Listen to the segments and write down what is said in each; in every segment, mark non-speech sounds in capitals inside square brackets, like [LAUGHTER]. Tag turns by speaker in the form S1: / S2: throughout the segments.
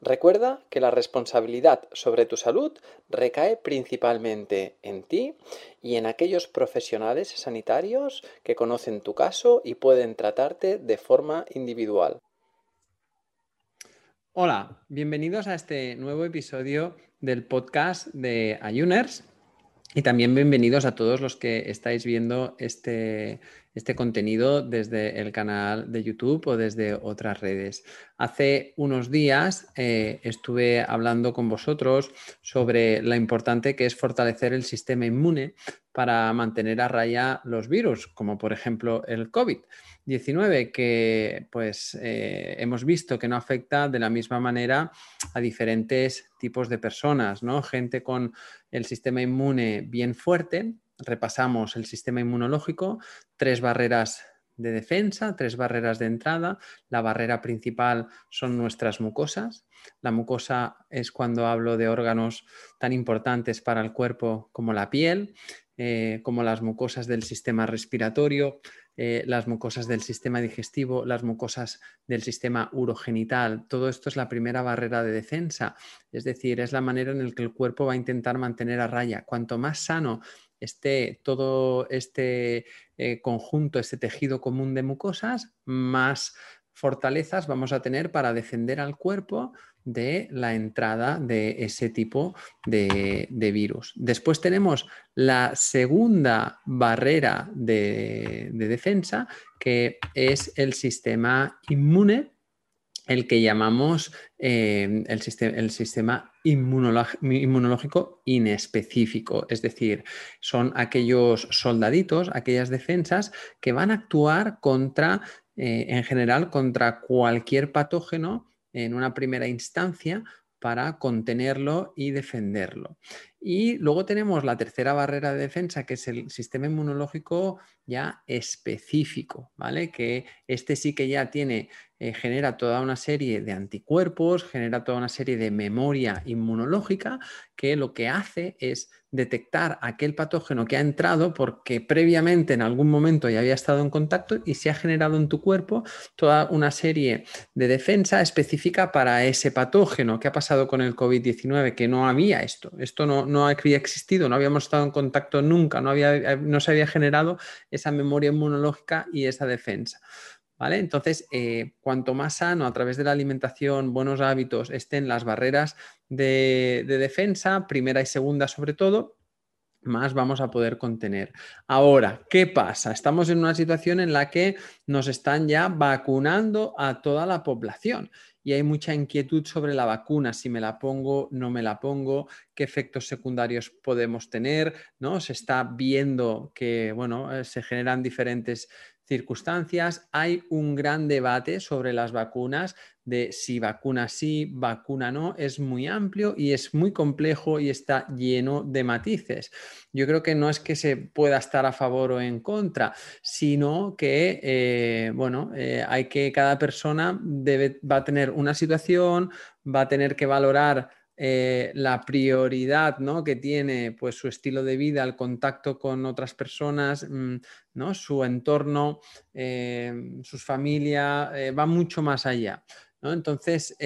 S1: Recuerda que la responsabilidad sobre tu salud recae principalmente en ti y en aquellos profesionales sanitarios que conocen tu caso y pueden tratarte de forma individual.
S2: Hola, bienvenidos a este nuevo episodio del podcast de Ayuners y también bienvenidos a todos los que estáis viendo este, este contenido desde el canal de YouTube o desde otras redes. Hace unos días eh, estuve hablando con vosotros sobre lo importante que es fortalecer el sistema inmune para mantener a raya los virus, como por ejemplo el COVID-19, que pues eh, hemos visto que no afecta de la misma manera a diferentes tipos de personas, ¿no? Gente con el sistema inmune bien fuerte repasamos el sistema inmunológico, tres barreras de defensa, tres barreras de entrada. La barrera principal son nuestras mucosas. La mucosa es cuando hablo de órganos tan importantes para el cuerpo como la piel, eh, como las mucosas del sistema respiratorio, eh, las mucosas del sistema digestivo, las mucosas del sistema urogenital. Todo esto es la primera barrera de defensa, es decir, es la manera en la que el cuerpo va a intentar mantener a raya. Cuanto más sano esté todo este eh, conjunto, este tejido común de mucosas, más fortalezas vamos a tener para defender al cuerpo de la entrada de ese tipo de, virus. Después tenemos la segunda barrera de, defensa, que es el sistema inmune, el que llamamos eh, el, sistema, el sistema inmunológico inespecífico, es decir, son aquellos soldaditos, aquellas defensas que van a actuar contra, eh, en general, contra cualquier patógeno en una primera instancia para contenerlo y defenderlo. Y luego tenemos la tercera barrera de defensa, que es el sistema inmunológico ya específico, ¿vale? Que este sí que ya tiene eh, genera toda una serie de anticuerpos, genera toda una serie de memoria inmunológica que lo que hace es detectar aquel patógeno que ha entrado porque previamente en algún momento ya había estado en contacto y se ha generado en tu cuerpo toda una serie de defensa específica para ese patógeno. ¿Qué ha pasado con el COVID-19? Que no había esto, esto no, no había existido, no habíamos estado en contacto nunca, no, había, no se había generado esa memoria inmunológica y esa defensa. Entonces, eh, cuanto más sano a través de la alimentación, buenos hábitos, estén las barreras de, defensa, primera y segunda sobre todo, más vamos a poder contener. Ahora, ¿qué pasa? Estamos en una situación en la que nos están ya vacunando a toda la población y hay mucha inquietud sobre la vacuna, si me la pongo, no me la pongo, qué efectos secundarios podemos tener, ¿no? Se está viendo que, bueno, eh, se generan diferentes circunstancias. Hay un gran debate sobre las vacunas, de si vacuna sí, vacuna no. Es muy amplio y es muy complejo y está lleno de matices. Yo creo que no es que se pueda estar a favor o en contra, sino que, eh, bueno, eh, hay que cada persona debe, va a tener una situación, va a tener que valorar eh, la prioridad ¿no? que tiene pues, su estilo de vida, el contacto con otras personas, mm, ¿no? su entorno, eh, sus familias, eh, va mucho más allá. Entonces,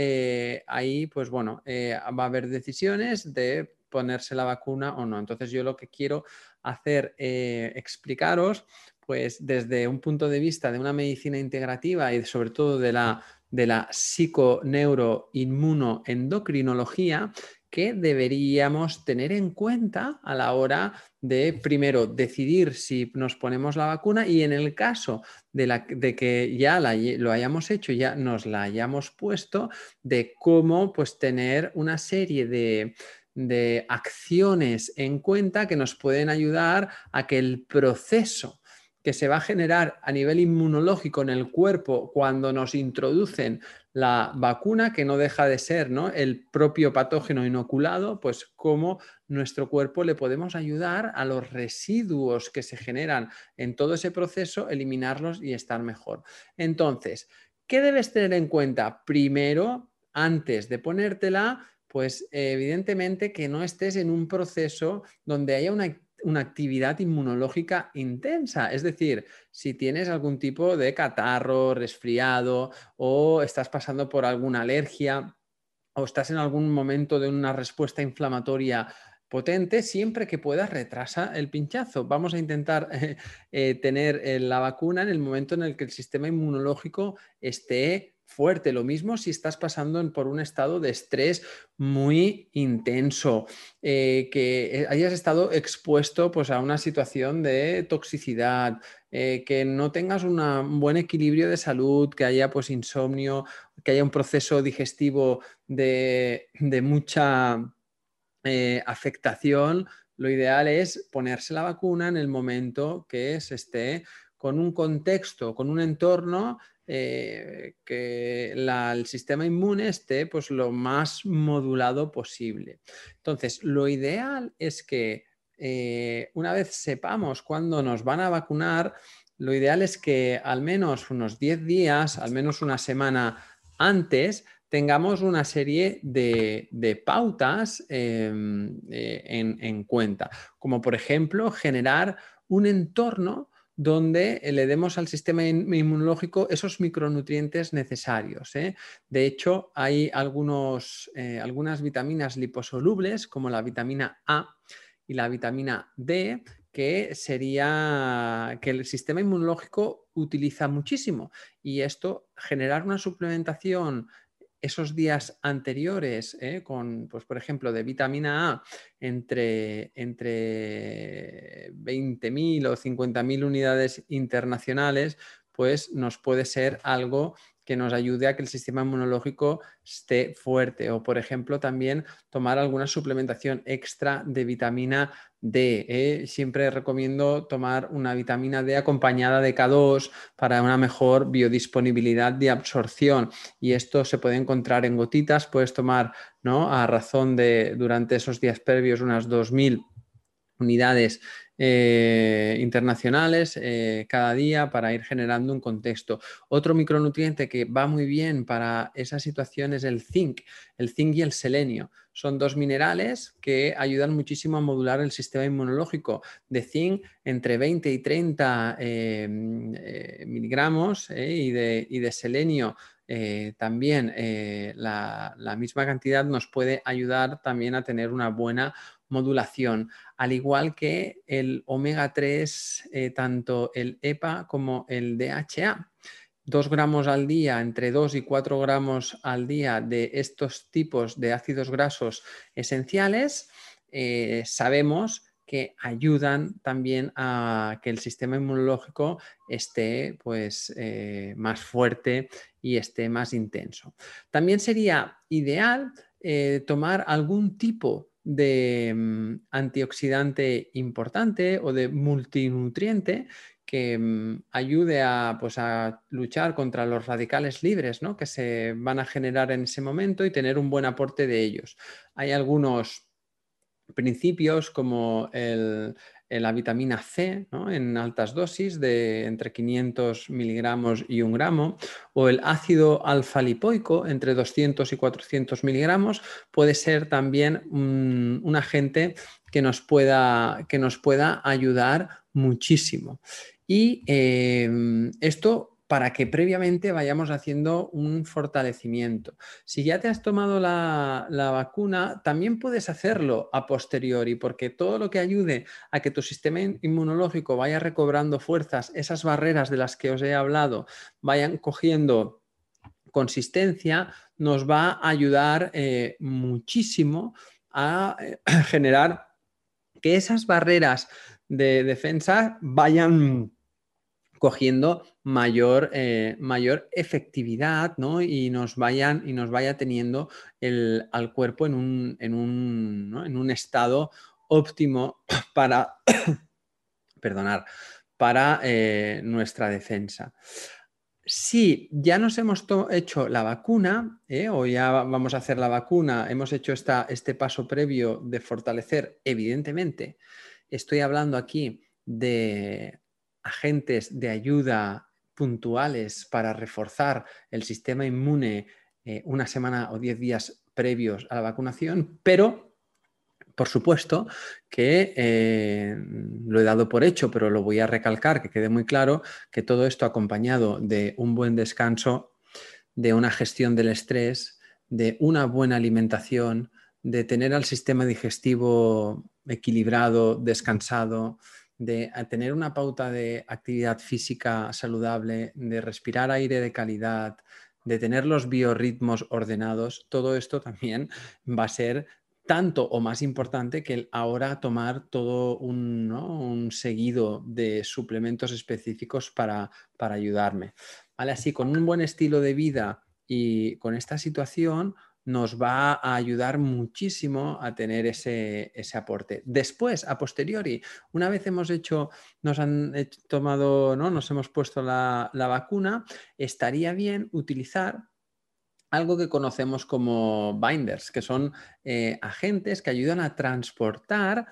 S2: ahí, pues bueno, va a haber decisiones de ponerse la vacuna o no. Entonces, yo lo que quiero hacer, explicaros, pues desde un punto de vista de una medicina integrativa y sobre todo de la, de la psiconeuroinmunoendocrinología, que deberíamos tener en cuenta a la hora de, primero, decidir si nos ponemos la vacuna y en el caso de, la, de que ya lo hayamos hecho, ya nos la hayamos puesto, de cómo pues tener una serie de, de acciones en cuenta que nos pueden ayudar a que el proceso que se va a generar a nivel inmunológico en el cuerpo cuando nos introducen la vacuna, que no deja de ser ¿no? el propio patógeno inoculado, pues cómo nuestro cuerpo le podemos ayudar a los residuos que se generan en todo ese proceso, eliminarlos y estar mejor. Entonces, ¿qué debes tener en cuenta? Primero, antes de ponértela, pues evidentemente que no estés en un proceso donde haya una una actividad inmunológica intensa. Es decir, si tienes algún tipo de catarro, resfriado o estás pasando por alguna alergia o estás en algún momento de una respuesta inflamatoria potente, siempre que puedas retrasa el pinchazo. Vamos a intentar eh, tener eh, la vacuna en el momento en el que el sistema inmunológico esté fuerte. Lo mismo si estás pasando por un estado de estrés muy intenso, eh, que hayas estado expuesto pues, a una situación de toxicidad, eh, que no tengas un buen equilibrio de salud, que haya pues, insomnio, que haya un proceso digestivo de, mucha eh, afectación. Lo ideal es ponerse la vacuna en el momento que se esté con un contexto, con un entorno eh, que el sistema inmune esté pues, lo más modulado posible. Entonces, lo ideal es que eh, una vez sepamos cuándo nos van a vacunar, lo ideal es que al menos unos 10 días, al menos una semana antes, tengamos una serie de, pautas em, eh, en, cuenta, como por ejemplo generar un entorno donde le demos al sistema inmunológico esos micronutrientes necesarios. ¿eh? De hecho, hay algunos, eh, algunas vitaminas liposolubles, como la vitamina A y la vitamina D, que sería que el sistema inmunológico utiliza muchísimo. Y esto, generar una suplementación esos días anteriores, ¿eh? con, pues, por ejemplo, de vitamina A entre, entre 20.000 o 50.000 unidades internacionales, pues nos puede ser algo que nos ayude a que el sistema inmunológico esté fuerte. O, por ejemplo, también tomar alguna suplementación extra de vitamina D. ¿eh? Siempre recomiendo tomar una vitamina D acompañada de K2 para una mejor biodisponibilidad de absorción. Y esto se puede encontrar en gotitas. Puedes tomar ¿no? a razón de durante esos días previos unas 2.000 unidades eh, internacionales eh, cada día para ir generando un contexto. Otro micronutriente que va muy bien para esa situación es el zinc, el zinc y el selenio. Son dos minerales que ayudan muchísimo a modular el sistema inmunológico. De zinc entre 20 y 30 eh, miligramos y de, y, de, selenio también la, la, misma cantidad nos puede ayudar también a tener una buena modulación, al igual que el omega 3, eh, tanto el EPA como el DHA. 2 gramos al día, entre 2 y 4 gramos al día de estos tipos de ácidos grasos esenciales, eh, sabemos que ayudan también a que el sistema inmunológico esté pues, eh, más fuerte y esté más intenso. También sería ideal tomar algún tipo de mm, antioxidante importante o de multinutriente que mm, ayude a, pues, a, luchar contra los radicales libres ¿no? que se van a generar en ese momento y tener un buen aporte de ellos. Hay algunos principios como el, la vitamina C en altas dosis de entre 500 miligramos y un gramo, o el ácido alfa-lipoico entre 200 y 400 miligramos, puede ser también un, agente que nos, pueda, que nos pueda ayudar muchísimo. Y em, esto para que previamente vayamos haciendo un fortalecimiento. Si ya te has tomado la, vacuna, también puedes hacerlo a posteriori, porque todo lo que ayude a que tu sistema inmunológico vaya recobrando fuerzas, esas barreras de las que os he hablado, vayan cogiendo consistencia, nos va a ayudar eh, muchísimo a eh, [CLEARS THROAT] generar que esas barreras de defensa vayan cogiendo mayor, eh, mayor efectividad ¿no? y, nos vayan, y nos vaya teniendo el, al cuerpo en un, en un, en un estado óptimo [COUGHS] para, [COUGHS] perdonar, para eh, nuestra defensa. Si ya nos hemos hecho la vacuna, ¿eh? o ya vamos a hacer la vacuna, hemos hecho esta, este paso previo de fortalecer, evidentemente, estoy hablando aquí de agentes de ayuda puntuales para reforzar el sistema inmune eh, una semana o diez días previos a la vacunación, pero por supuesto que eh, lo he dado por hecho, pero lo voy a recalcar, que quede muy claro que todo esto acompañado de un buen descanso, de una gestión del estrés, de una buena alimentación, de tener al sistema digestivo equilibrado, descansado, de tener una pauta de actividad física saludable, de respirar aire de calidad, de tener los biorritmos ordenados, todo esto también [LAUGHS] va a ser tanto o más importante que el ahora tomar todo un, seguido de suplementos específicos para, para ayudarme. ¿Vale? Así, con un buen estilo de vida y con esta situación, nos va a ayudar muchísimo a tener ese, aporte. Después, a posteriori, una vez hemos hecho, nos han tomado, ¿no? Nos hemos puesto la, vacuna, estaría bien utilizar algo que conocemos como binders, que son eh, agentes que ayudan a transportar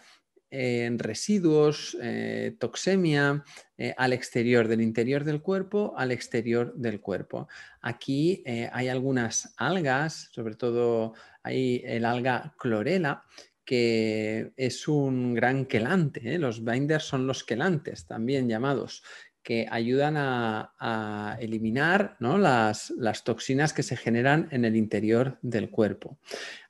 S2: en residuos, eh, toxemia, eh, al exterior, del interior del cuerpo al exterior del cuerpo. Aquí eh, hay algunas algas, sobre todo hay el alga clorela, que es un gran quelante. Los binders son los quelantes, también llamados, que ayudan a, eliminar las, las, toxinas que se generan en el interior del cuerpo.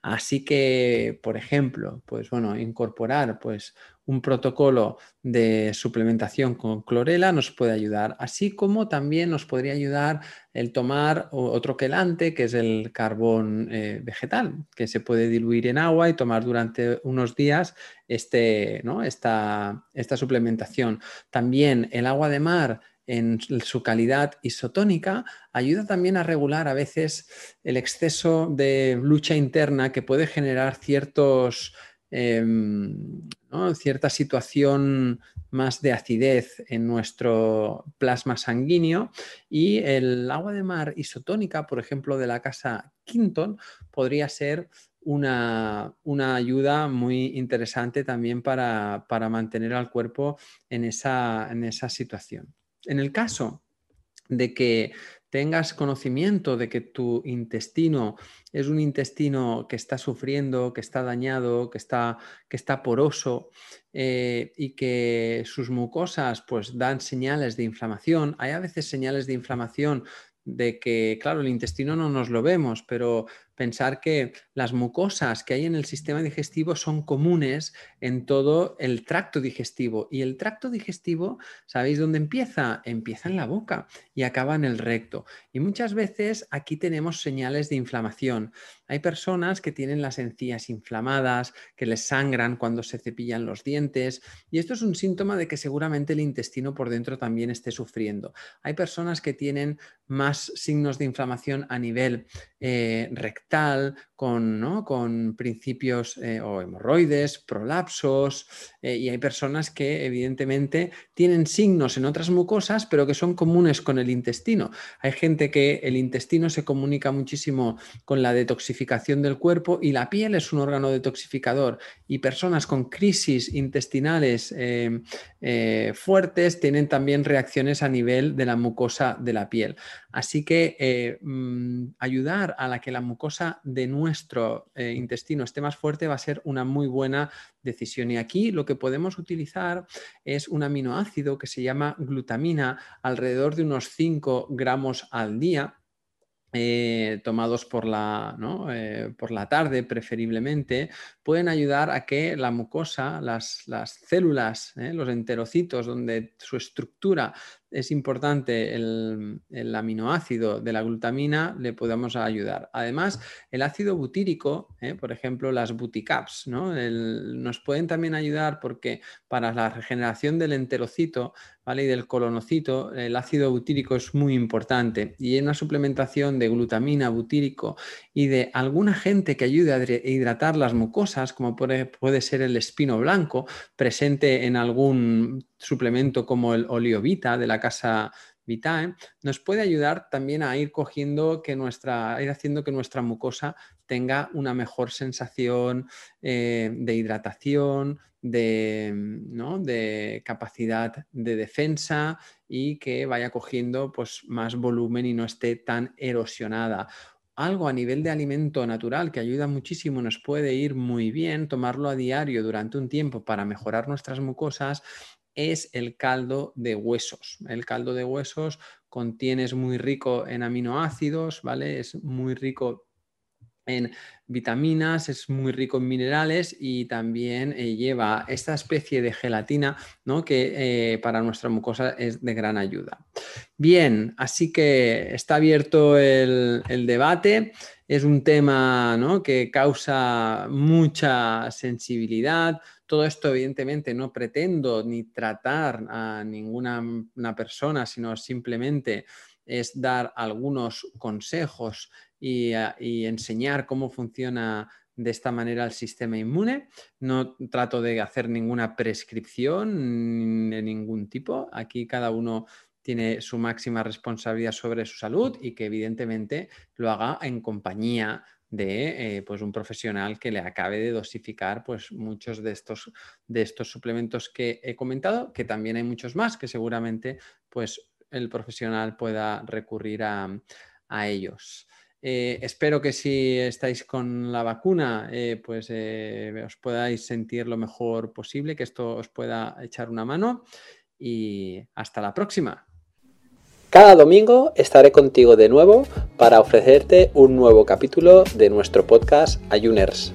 S2: Así que, por ejemplo, pues bueno, incorporar pues un protocolo de suplementación con clorela nos puede ayudar, así como también nos podría ayudar el tomar otro quelante, que es el carbón eh, vegetal, que se puede diluir en agua y tomar durante unos días este, ¿no? esta, esta suplementación. También el agua de mar en su calidad isotónica, ayuda también a regular a veces el exceso de lucha interna que puede generar ciertos Em, cierta situación más de acidez en nuestro plasma sanguíneo y el agua de mar isotónica, por ejemplo, de la casa Quinton, podría ser una, ayuda muy interesante también para, mantener al cuerpo en esa, en esa situación. En el caso de que tengas conocimiento de que tu intestino es un intestino que está sufriendo, que está dañado, que está, que está poroso eh, y que sus mucosas pues dan señales de inflamación. Hay a veces señales de inflamación de que, claro, el intestino no nos lo vemos, pero pensar que las mucosas que hay en el sistema digestivo son comunes en todo el tracto digestivo. Y el tracto digestivo, ¿sabéis dónde empieza? Empieza en la boca y acaba en el recto. Y muchas veces aquí tenemos señales de inflamación. Hay personas que tienen las encías inflamadas, que les sangran cuando se cepillan los dientes. Y esto es un síntoma de que seguramente el intestino por dentro también esté sufriendo. Hay personas que tienen más signos de inflamación a nivel eh, rectal con, con principios eh, o hemorroides, prolapsos, eh, y hay personas que evidentemente tienen signos en otras mucosas, pero que son comunes con el intestino. Hay gente que el intestino se comunica muchísimo con la detoxificación del cuerpo y la piel es un órgano detoxificador, y personas con crisis intestinales eh, fuertes tienen también reacciones a nivel de la mucosa de la piel. Así que mm, ayudar a la que la mucosa de nuestro eh, intestino esté más fuerte, va a ser una muy buena decisión. Y aquí lo que podemos utilizar es un aminoácido que se llama glutamina, alrededor de unos 5 gramos al día eh, tomados por la, eh, por la tarde preferiblemente, pueden ayudar a que la mucosa, las, células, eh, los enterocitos, donde su estructura es importante el, aminoácido de la glutamina, le podemos ayudar. Además, el ácido butírico, por ejemplo, las buticaps, ¿no? nos pueden también ayudar porque para la regeneración del enterocito y del colonocito, el ácido butírico es muy importante. Y en una suplementación de glutamina, butírico y de algún agente que ayude a hidratar las mucosas, como puede, puede ser el espino blanco, presente en algún suplemento como el Oliovita de la casa Vitae, nos puede ayudar también a ir cogiendo que nuestra, ir haciendo que nuestra mucosa tenga una mejor sensación eh, de hidratación, de, de, capacidad de defensa y que vaya cogiendo pues, más volumen y no esté tan erosionada algo a nivel de alimento natural que ayuda muchísimo, nos puede ir muy bien tomarlo a diario durante un tiempo para mejorar nuestras mucosas es el caldo de huesos. El caldo de huesos contiene, es muy rico en aminoácidos, ¿vale? Es muy rico en vitaminas, es muy rico en minerales y también eh, lleva esta especie de gelatina ¿no? que eh, para nuestra mucosa es de gran ayuda. Bien, así que está abierto el, el debate. Es un tema ¿no? que causa mucha sensibilidad, todo esto, evidentemente, no pretendo ni tratar a ninguna una persona, sino simplemente es dar algunos consejos y, y enseñar cómo funciona de esta manera el sistema inmune. No trato de hacer ninguna prescripción de ningún tipo. Aquí cada uno tiene su máxima responsabilidad sobre su salud y que evidentemente lo haga en compañía de eh, pues un profesional que le acabe de dosificar pues muchos de estos, de estos suplementos que he comentado, que también hay muchos más que seguramente pues el profesional pueda recurrir a, ellos. Eh, espero que si estáis con la vacuna, eh, pues os podáis sentir lo mejor posible, que esto os pueda echar una mano y hasta la próxima.
S1: Cada domingo estaré contigo de nuevo para ofrecerte un nuevo capítulo de nuestro podcast Ayuners.